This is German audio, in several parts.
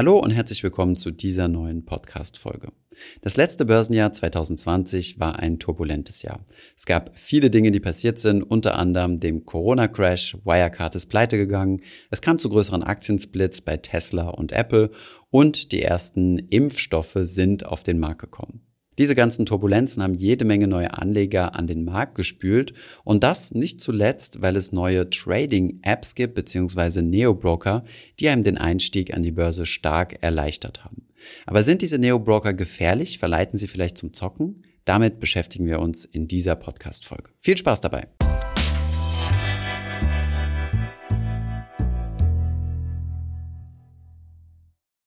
Hallo und herzlich willkommen zu dieser neuen Podcast-Folge. Das letzte Börsenjahr 2020 war ein turbulentes Jahr. Es gab viele Dinge, die passiert sind, unter anderem dem Corona-Crash, Wirecard ist pleite gegangen, es kam zu größeren Aktiensplits bei Tesla und Apple und die ersten Impfstoffe sind auf den Markt gekommen. Diese ganzen Turbulenzen haben jede Menge neue Anleger an den Markt gespült und das nicht zuletzt, weil es neue Trading-Apps gibt bzw. Neo-Broker, die einem den Einstieg an die Börse stark erleichtert haben. Aber sind diese Neo-Broker gefährlich? Verleiten sie vielleicht zum Zocken? Damit beschäftigen wir uns in dieser Podcast-Folge. Viel Spaß dabei!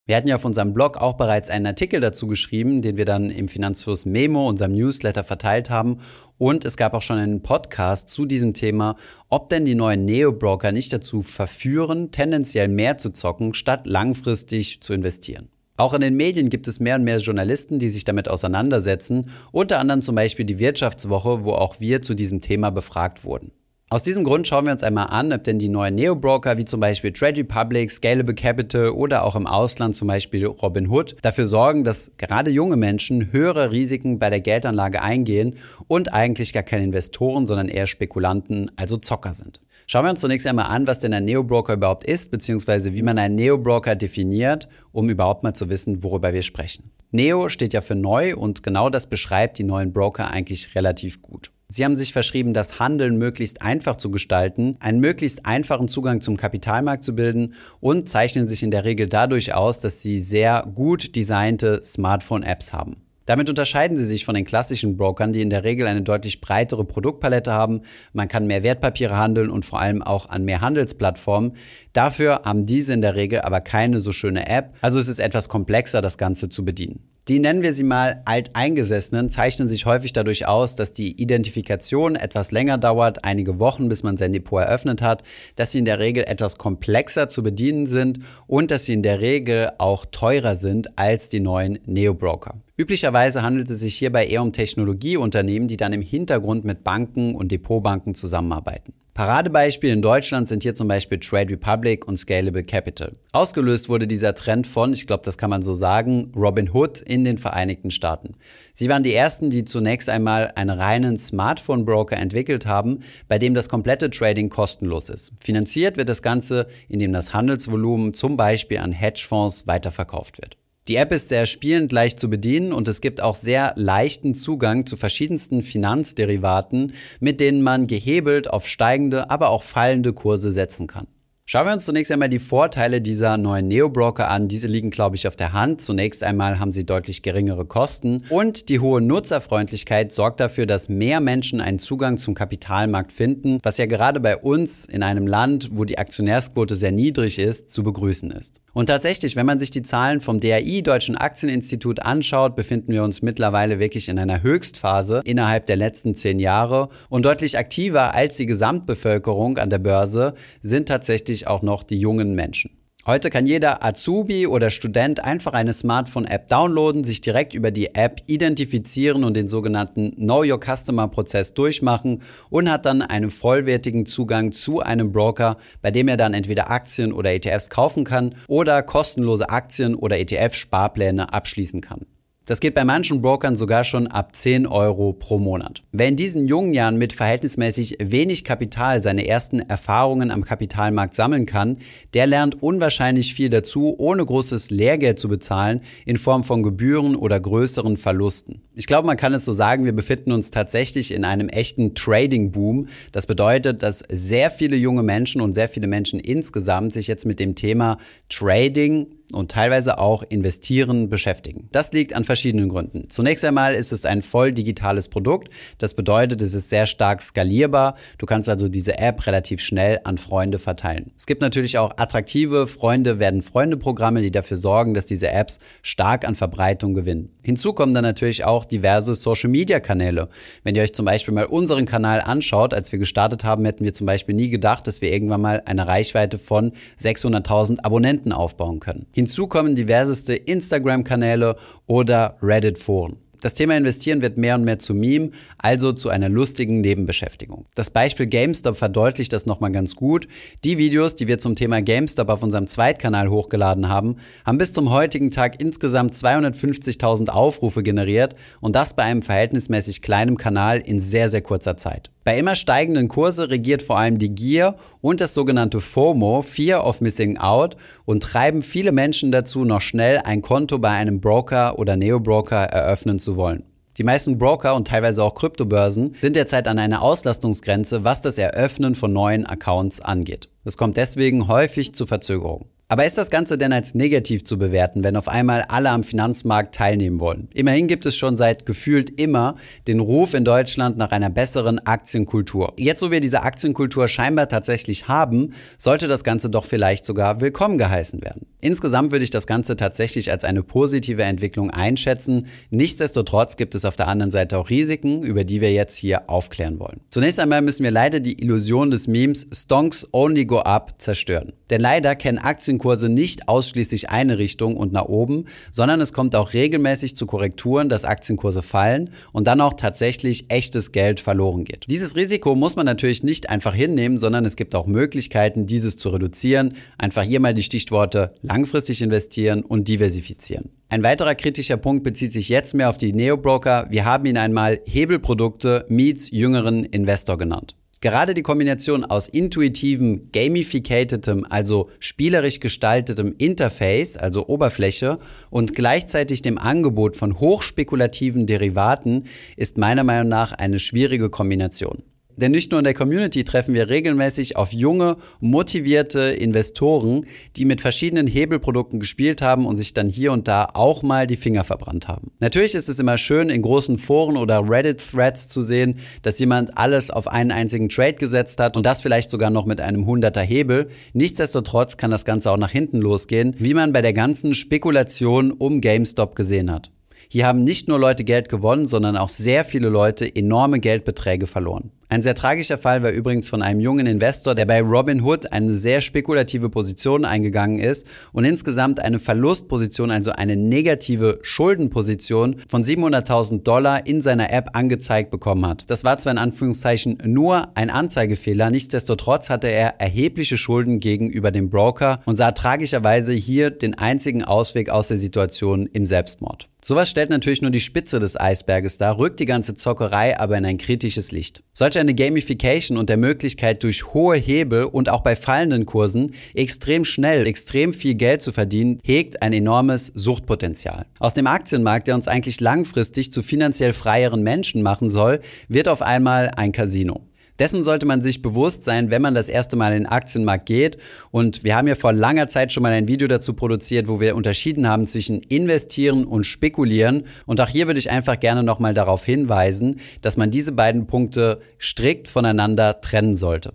Wir hatten ja auf unserem Blog auch bereits einen Artikel dazu geschrieben, den wir dann im Finanzfluss Memo, unserem Newsletter, verteilt haben. Und es gab auch schon einen Podcast zu diesem Thema, ob denn die neuen Neo-Broker nicht dazu verführen, tendenziell mehr zu zocken, statt langfristig zu investieren. Auch in den Medien gibt es mehr und mehr Journalisten, die sich damit auseinandersetzen, unter anderem zum Beispiel die Wirtschaftswoche, wo auch wir zu diesem Thema befragt wurden. Aus diesem Grund schauen wir uns einmal an, ob denn die neuen Neo-Broker wie zum Beispiel Trade Republic, Scalable Capital oder auch im Ausland zum Beispiel Robinhood dafür sorgen, dass gerade junge Menschen höhere Risiken bei der Geldanlage eingehen und eigentlich gar keine Investoren, sondern eher Spekulanten, also Zocker sind. Schauen wir uns zunächst einmal an, was denn ein Neo-Broker überhaupt ist, beziehungsweise wie man einen Neo-Broker definiert, um überhaupt mal zu wissen, worüber wir sprechen. Neo steht ja für neu und genau das beschreibt die neuen Broker eigentlich relativ gut. Sie haben sich verschrieben, das Handeln möglichst einfach zu gestalten, einen möglichst einfachen Zugang zum Kapitalmarkt zu bilden und zeichnen sich in der Regel dadurch aus, dass sie sehr gut designte Smartphone-Apps haben. Damit unterscheiden sie sich von den klassischen Brokern, die in der Regel eine deutlich breitere Produktpalette haben. Man kann mehr Wertpapiere handeln und vor allem auch an mehr Handelsplattformen. Dafür haben diese in der Regel aber keine so schöne App. Also es ist etwas komplexer, das Ganze zu bedienen. Die nennen wir sie mal Alteingesessenen, zeichnen sich häufig dadurch aus, dass die Identifikation etwas länger dauert, einige Wochen, bis man sein Depot eröffnet hat, dass sie in der Regel etwas komplexer zu bedienen sind und dass sie in der Regel auch teurer sind als die neuen Neo-Broker. Üblicherweise handelt es sich hierbei eher um Technologieunternehmen, die dann im Hintergrund mit Banken und Depotbanken zusammenarbeiten. Paradebeispiel in Deutschland sind hier zum Beispiel Trade Republic und Scalable Capital. Ausgelöst wurde dieser Trend von, ich glaube, das kann man so sagen, Robin Hood in den Vereinigten Staaten. Sie waren die ersten, die zunächst einmal einen reinen Smartphone-Broker entwickelt haben, bei dem das komplette Trading kostenlos ist. Finanziert wird das Ganze, indem das Handelsvolumen zum Beispiel an Hedgefonds weiterverkauft wird. Die App ist sehr spielend leicht zu bedienen und es gibt auch sehr leichten Zugang zu verschiedensten Finanzderivaten, mit denen man gehebelt auf steigende, aber auch fallende Kurse setzen kann. Schauen wir uns zunächst einmal die Vorteile dieser neuen Neo-Broker an. Diese liegen, glaube ich, auf der Hand. Zunächst einmal haben sie deutlich geringere Kosten und die hohe Nutzerfreundlichkeit sorgt dafür, dass mehr Menschen einen Zugang zum Kapitalmarkt finden, was ja gerade bei uns in einem Land, wo die Aktionärsquote sehr niedrig ist, zu begrüßen ist. Und tatsächlich, wenn man sich die Zahlen vom DAI, Deutschen Aktieninstitut, anschaut, befinden wir uns mittlerweile wirklich in einer Höchstphase innerhalb der letzten zehn Jahre. Und deutlich aktiver als die Gesamtbevölkerung an der Börse sind tatsächlich auch noch die jungen Menschen. Heute kann jeder Azubi oder Student einfach eine Smartphone-App downloaden, sich direkt über die App identifizieren und den sogenannten Know Your Customer-Prozess durchmachen und hat dann einen vollwertigen Zugang zu einem Broker, bei dem er dann entweder Aktien oder ETFs kaufen kann oder kostenlose Aktien oder ETF-Sparpläne abschließen kann. Das geht bei manchen Brokern sogar schon ab 10 Euro pro Monat. Wer in diesen jungen Jahren mit verhältnismäßig wenig Kapital seine ersten Erfahrungen am Kapitalmarkt sammeln kann, der lernt unwahrscheinlich viel dazu, ohne großes Lehrgeld zu bezahlen in Form von Gebühren oder größeren Verlusten. Ich glaube, man kann es so sagen, wir befinden uns tatsächlich in einem echten Trading-Boom. Das bedeutet, dass sehr viele junge Menschen und sehr viele Menschen insgesamt sich jetzt mit dem Thema Trading und teilweise auch Investieren beschäftigen. Das liegt an verschiedenen Gründen. Zunächst einmal ist es ein voll digitales Produkt. Das bedeutet, es ist sehr stark skalierbar. Du kannst also diese App relativ schnell an Freunde verteilen. Es gibt natürlich auch attraktive Freunde werden Freunde Programme, die dafür sorgen, dass diese Apps stark an Verbreitung gewinnen. Hinzu kommen dann natürlich auch diverse Social Media Kanäle. Wenn ihr euch zum Beispiel mal unseren Kanal anschaut, als wir gestartet haben, hätten wir zum Beispiel nie gedacht, dass wir irgendwann mal eine Reichweite von 600.000 Abonnenten aufbauen können. Hinzu kommen diverseste Instagram-Kanäle oder Reddit-Foren. Das Thema Investieren wird mehr und mehr zu Meme, also zu einer lustigen Nebenbeschäftigung. Das Beispiel GameStop verdeutlicht das nochmal ganz gut. Die Videos, die wir zum Thema GameStop auf unserem Zweitkanal hochgeladen haben, haben bis zum heutigen Tag insgesamt 250.000 Aufrufe generiert und das bei einem verhältnismäßig kleinen Kanal in sehr, sehr kurzer Zeit. Bei immer steigenden Kurse regiert vor allem die Gier und das sogenannte FOMO, Fear of Missing Out, und treiben viele Menschen dazu, noch schnell ein Konto bei einem Broker oder Neo-Broker eröffnen zu wollen. Die meisten Broker und teilweise auch Kryptobörsen sind derzeit an einer Auslastungsgrenze, was das Eröffnen von neuen Accounts angeht. Es kommt deswegen häufig zu Verzögerungen. Aber ist das Ganze denn als negativ zu bewerten, wenn auf einmal alle am Finanzmarkt teilnehmen wollen? Immerhin gibt es schon seit gefühlt immer den Ruf in Deutschland nach einer besseren Aktienkultur. Jetzt, wo wir diese Aktienkultur scheinbar tatsächlich haben, sollte das Ganze doch vielleicht sogar willkommen geheißen werden. Insgesamt würde ich das Ganze tatsächlich als eine positive Entwicklung einschätzen. Nichtsdestotrotz gibt es auf der anderen Seite auch Risiken, über die wir jetzt hier aufklären wollen. Zunächst einmal müssen wir leider die Illusion des Memes Stonks Only Go Up zerstören. Denn leider kennen Aktienkurse nicht ausschließlich eine Richtung und nach oben, sondern es kommt auch regelmäßig zu Korrekturen, dass Aktienkurse fallen und dann auch tatsächlich echtes Geld verloren geht. Dieses Risiko muss man natürlich nicht einfach hinnehmen, sondern es gibt auch Möglichkeiten, dieses zu reduzieren. Einfach hier mal die Stichworte langfristig investieren und diversifizieren. Ein weiterer kritischer Punkt bezieht sich jetzt mehr auf die Neo-Broker. Wir haben ihn einmal Hebelprodukte meets jüngeren Investor genannt. Gerade die Kombination aus intuitivem, gamificatedem, also spielerisch gestaltetem Interface, also Oberfläche, und gleichzeitig dem Angebot von hochspekulativen Derivaten ist meiner Meinung nach eine schwierige Kombination. Denn nicht nur in der Community treffen wir regelmäßig auf junge, motivierte Investoren, die mit verschiedenen Hebelprodukten gespielt haben und sich dann hier und da auch mal die Finger verbrannt haben. Natürlich ist es immer schön, in großen Foren oder Reddit-Threads zu sehen, dass jemand alles auf einen einzigen Trade gesetzt hat und das vielleicht sogar noch mit einem 100er Hebel. Nichtsdestotrotz kann das Ganze auch nach hinten losgehen, wie man bei der ganzen Spekulation um GameStop gesehen hat. Hier haben nicht nur Leute Geld gewonnen, sondern auch sehr viele Leute enorme Geldbeträge verloren. Ein sehr tragischer Fall war übrigens von einem jungen Investor, der bei Robinhood eine sehr spekulative Position eingegangen ist und insgesamt eine Verlustposition, also eine negative Schuldenposition von 700.000 Dollar in seiner App angezeigt bekommen hat. Das war zwar in Anführungszeichen nur ein Anzeigefehler, nichtsdestotrotz hatte er erhebliche Schulden gegenüber dem Broker und sah tragischerweise hier den einzigen Ausweg aus der Situation im Selbstmord. Sowas stellt natürlich nur die Spitze des Eisberges dar, rückt die ganze Zockerei aber in ein kritisches Licht. Solch eine Gamification und der Möglichkeit durch hohe Hebel und auch bei fallenden Kursen extrem schnell, extrem viel Geld zu verdienen, hegt ein enormes Suchtpotenzial. Aus dem Aktienmarkt, der uns eigentlich langfristig zu finanziell freieren Menschen machen soll, wird auf einmal ein Casino. Dessen sollte man sich bewusst sein, wenn man das erste Mal in den Aktienmarkt geht. Und wir haben ja vor langer Zeit schon mal ein Video dazu produziert, wo wir unterschieden haben zwischen investieren und spekulieren. Und auch hier würde ich einfach gerne nochmal darauf hinweisen, dass man diese beiden Punkte strikt voneinander trennen sollte.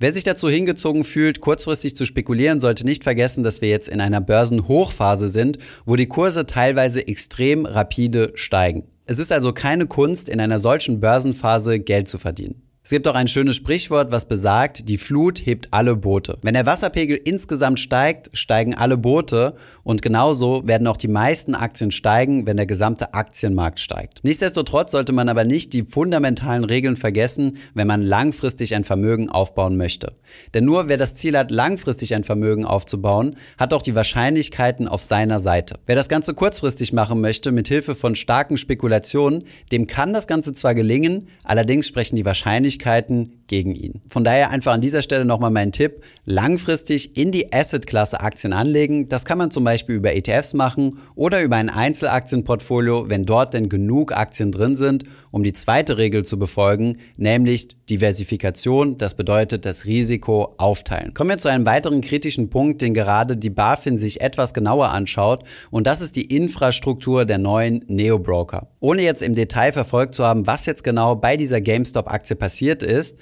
Wer sich dazu hingezogen fühlt, kurzfristig zu spekulieren, sollte nicht vergessen, dass wir jetzt in einer Börsenhochphase sind, wo die Kurse teilweise extrem rapide steigen. Es ist also keine Kunst, in einer solchen Börsenphase Geld zu verdienen. Es gibt auch ein schönes Sprichwort, was besagt, die Flut hebt alle Boote. Wenn der Wasserpegel insgesamt steigt, steigen alle Boote und genauso werden auch die meisten Aktien steigen, wenn der gesamte Aktienmarkt steigt. Nichtsdestotrotz sollte man aber nicht die fundamentalen Regeln vergessen, wenn man langfristig ein Vermögen aufbauen möchte. Denn nur wer das Ziel hat, langfristig ein Vermögen aufzubauen, hat auch die Wahrscheinlichkeiten auf seiner Seite. Wer das Ganze kurzfristig machen möchte, mit Hilfe von starken Spekulationen, dem kann das Ganze zwar gelingen, allerdings sprechen die Wahrscheinlichkeiten Möglichkeiten gegen ihn. Von daher einfach an dieser Stelle nochmal mein Tipp, langfristig in die Asset-Klasse Aktien anlegen. Das kann man zum Beispiel über ETFs machen oder über ein Einzelaktienportfolio, wenn dort denn genug Aktien drin sind, um die zweite Regel zu befolgen, nämlich Diversifikation. Das bedeutet das Risiko aufteilen. Kommen wir zu einem weiteren kritischen Punkt, den gerade die BaFin sich etwas genauer anschaut und das ist die Infrastruktur der neuen Neo-Broker. Ohne jetzt im Detail verfolgt zu haben, was jetzt genau bei dieser GameStop-Aktie passiert ist,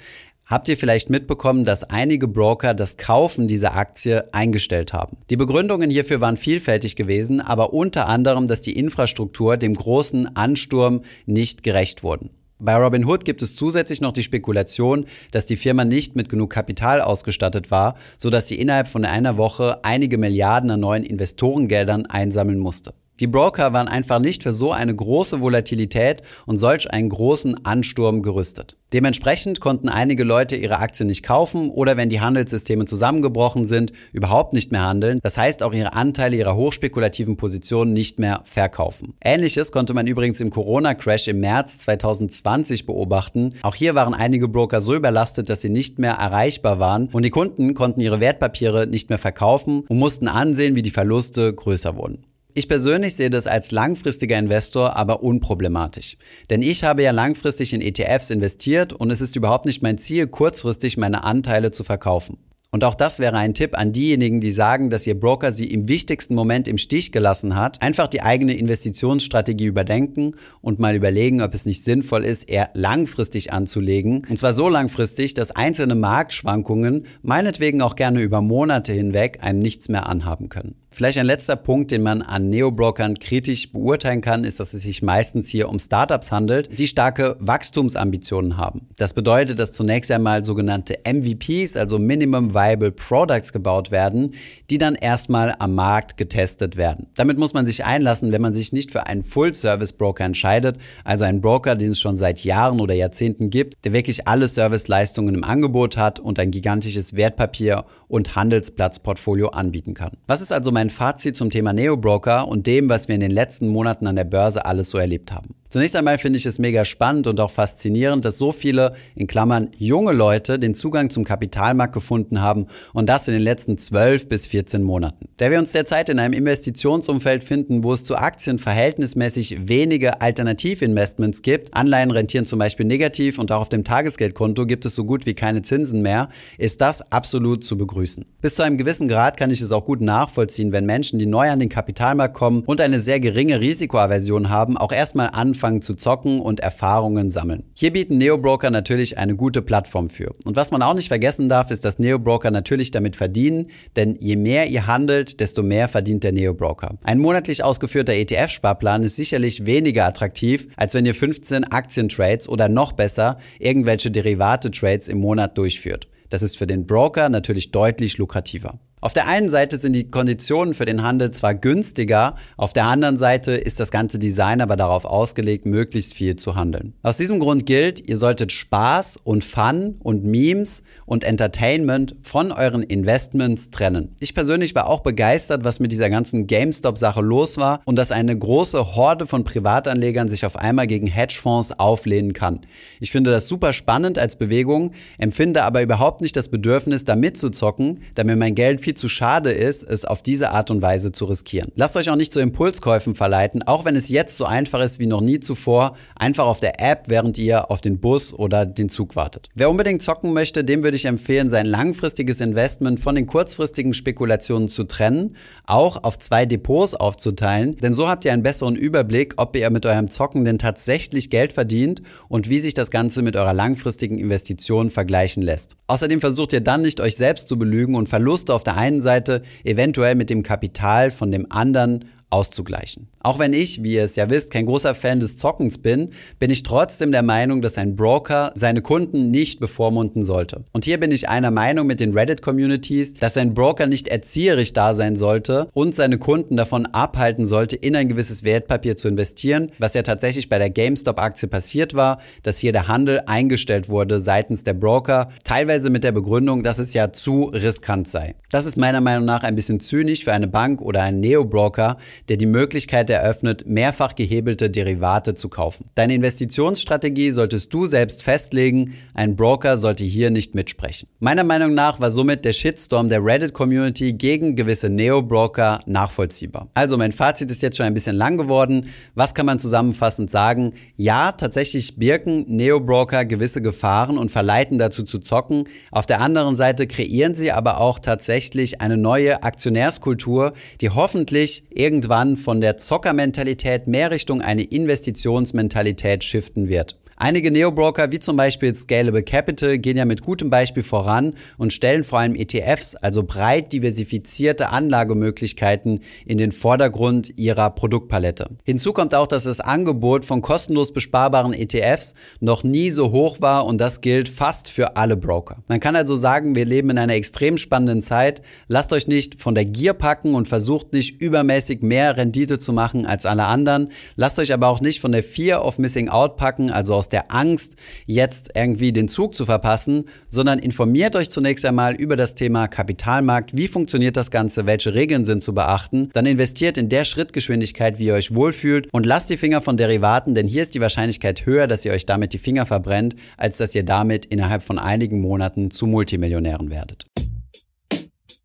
Habt ihr vielleicht mitbekommen, dass einige Broker das Kaufen dieser Aktie eingestellt haben? Die Begründungen hierfür waren vielfältig gewesen, aber unter anderem, dass die Infrastruktur dem großen Ansturm nicht gerecht wurden. Bei Robinhood gibt es zusätzlich noch die Spekulation, dass die Firma nicht mit genug Kapital ausgestattet war, sodass sie innerhalb von einer Woche einige Milliarden an neuen Investorengeldern einsammeln musste. Die Broker waren einfach nicht für so eine große Volatilität und solch einen großen Ansturm gerüstet. Dementsprechend konnten einige Leute ihre Aktien nicht kaufen oder wenn die Handelssysteme zusammengebrochen sind, überhaupt nicht mehr handeln. Das heißt auch ihre Anteile ihrer hochspekulativen Positionen nicht mehr verkaufen. Ähnliches konnte man übrigens im Corona-Crash im März 2020 beobachten. Auch hier waren einige Broker so überlastet, dass sie nicht mehr erreichbar waren und die Kunden konnten ihre Wertpapiere nicht mehr verkaufen und mussten ansehen, wie die Verluste größer wurden. Ich persönlich sehe das als langfristiger Investor aber unproblematisch. Denn ich habe ja langfristig in ETFs investiert und es ist überhaupt nicht mein Ziel, kurzfristig meine Anteile zu verkaufen. Und auch das wäre ein Tipp an diejenigen, die sagen, dass ihr Broker sie im wichtigsten Moment im Stich gelassen hat. Einfach die eigene Investitionsstrategie überdenken und mal überlegen, ob es nicht sinnvoll ist, eher langfristig anzulegen. Und zwar so langfristig, dass einzelne Marktschwankungen meinetwegen auch gerne über Monate hinweg einem nichts mehr anhaben können. Vielleicht ein letzter Punkt, den man an Neobrokern kritisch beurteilen kann, ist, dass es sich meistens hier um Startups handelt, die starke Wachstumsambitionen haben. Das bedeutet, dass zunächst einmal sogenannte MVPs, also Minimum Viable Products gebaut werden, die dann erstmal am Markt getestet werden. Damit muss man sich einlassen, wenn man sich nicht für einen Full-Service-Broker entscheidet, also einen Broker, den es schon seit Jahren oder Jahrzehnten gibt, der wirklich alle Serviceleistungen im Angebot hat und ein gigantisches Wertpapier- und Handelsplatzportfolio anbieten kann. Was ist also mein mein Fazit zum Thema Neo-Broker und dem, was wir in den letzten Monaten an der Börse alles so erlebt haben. Zunächst einmal finde ich es mega spannend und auch faszinierend, dass so viele, in Klammern junge Leute, den Zugang zum Kapitalmarkt gefunden haben und das in den letzten 12 bis 14 Monaten. Da wir uns derzeit in einem Investitionsumfeld finden, wo es zu Aktien verhältnismäßig wenige Alternativinvestments gibt, Anleihen rentieren zum Beispiel negativ und auch auf dem Tagesgeldkonto gibt es so gut wie keine Zinsen mehr, ist das absolut zu begrüßen. Bis zu einem gewissen Grad kann ich es auch gut nachvollziehen, wenn Menschen, die neu an den Kapitalmarkt kommen und eine sehr geringe Risikoaversion haben, auch erstmal anfangen, anfangen zu zocken und Erfahrungen sammeln. Hier bieten Neobroker natürlich eine gute Plattform für. Und was man auch nicht vergessen darf, ist, dass Neobroker natürlich damit verdienen, denn je mehr ihr handelt, desto mehr verdient der Neobroker. Ein monatlich ausgeführter ETF-Sparplan ist sicherlich weniger attraktiv, als wenn ihr 15 Aktientrades oder noch besser irgendwelche Derivate-Trades im Monat durchführt. Das ist für den Broker natürlich deutlich lukrativer. Auf der einen Seite sind die Konditionen für den Handel zwar günstiger, auf der anderen Seite ist das ganze Design aber darauf ausgelegt, möglichst viel zu handeln. Aus diesem Grund gilt, ihr solltet Spaß und Fun und Memes und Entertainment von euren Investments trennen. Ich persönlich war auch begeistert, was mit dieser ganzen GameStop-Sache los war und dass eine große Horde von Privatanlegern sich auf einmal gegen Hedgefonds auflehnen kann. Ich finde das super spannend als Bewegung, empfinde aber überhaupt nicht das Bedürfnis, da mitzuzocken, da mir mein Geld viel zu schade ist, es auf diese Art und Weise zu riskieren. Lasst euch auch nicht zu Impulskäufen verleiten, auch wenn es jetzt so einfach ist wie noch nie zuvor, einfach auf der App, während ihr auf den Bus oder den Zug wartet. Wer unbedingt zocken möchte, dem würde ich empfehlen, sein langfristiges Investment von den kurzfristigen Spekulationen zu trennen, auch auf zwei Depots aufzuteilen, denn so habt ihr einen besseren Überblick, ob ihr mit eurem Zocken denn tatsächlich Geld verdient und wie sich das Ganze mit eurer langfristigen Investition vergleichen lässt. Außerdem versucht ihr dann nicht euch selbst zu belügen und Verluste auf der einen Seite eventuell mit dem Kapital von dem anderen auszugleichen. Auch wenn ich, wie ihr es ja wisst, kein großer Fan des Zockens bin, bin ich trotzdem der Meinung, dass ein Broker seine Kunden nicht bevormunden sollte. Und hier bin ich einer Meinung mit den Reddit-Communities, dass ein Broker nicht erzieherisch da sein sollte und seine Kunden davon abhalten sollte, in ein gewisses Wertpapier zu investieren, was ja tatsächlich bei der GameStop-Aktie passiert war, dass hier der Handel eingestellt wurde seitens der Broker, teilweise mit der Begründung, dass es ja zu riskant sei. Das ist meiner Meinung nach ein bisschen zynisch für eine Bank oder einen Neo-Broker, der die Möglichkeit eröffnet, mehrfach gehebelte Derivate zu kaufen. Deine Investitionsstrategie solltest du selbst festlegen, ein Broker sollte hier nicht mitsprechen. Meiner Meinung nach war somit der Shitstorm der Reddit-Community gegen gewisse Neo-Broker nachvollziehbar. Also mein Fazit ist jetzt schon ein bisschen lang geworden. Was kann man zusammenfassend sagen? Ja, tatsächlich birken Neo-Broker gewisse Gefahren und verleiten dazu zu zocken. Auf der anderen Seite kreieren sie aber auch tatsächlich eine neue Aktionärskultur, die hoffentlich irgendwann irgendwann von der Zockermentalität mehr Richtung eine Investitionsmentalität shiften wird. Einige Neo-Broker, wie zum Beispiel Scalable Capital, gehen ja mit gutem Beispiel voran und stellen vor allem ETFs, also breit diversifizierte Anlagemöglichkeiten, in den Vordergrund ihrer Produktpalette. Hinzu kommt auch, dass das Angebot von kostenlos besparbaren ETFs noch nie so hoch war und das gilt fast für alle Broker. Man kann also sagen, wir leben in einer extrem spannenden Zeit. Lasst euch nicht von der Gier packen und versucht nicht übermäßig mehr Rendite zu machen als alle anderen. Lasst euch aber auch nicht von der Fear of Missing Out packen, also aus der Angst, jetzt irgendwie den Zug zu verpassen, sondern informiert euch zunächst einmal über das Thema Kapitalmarkt. Wie funktioniert das Ganze? Welche Regeln sind zu beachten? Dann investiert in der Schrittgeschwindigkeit, wie ihr euch wohlfühlt und lasst die Finger von Derivaten, denn hier ist die Wahrscheinlichkeit höher, dass ihr euch damit die Finger verbrennt, als dass ihr damit innerhalb von einigen Monaten zu Multimillionären werdet.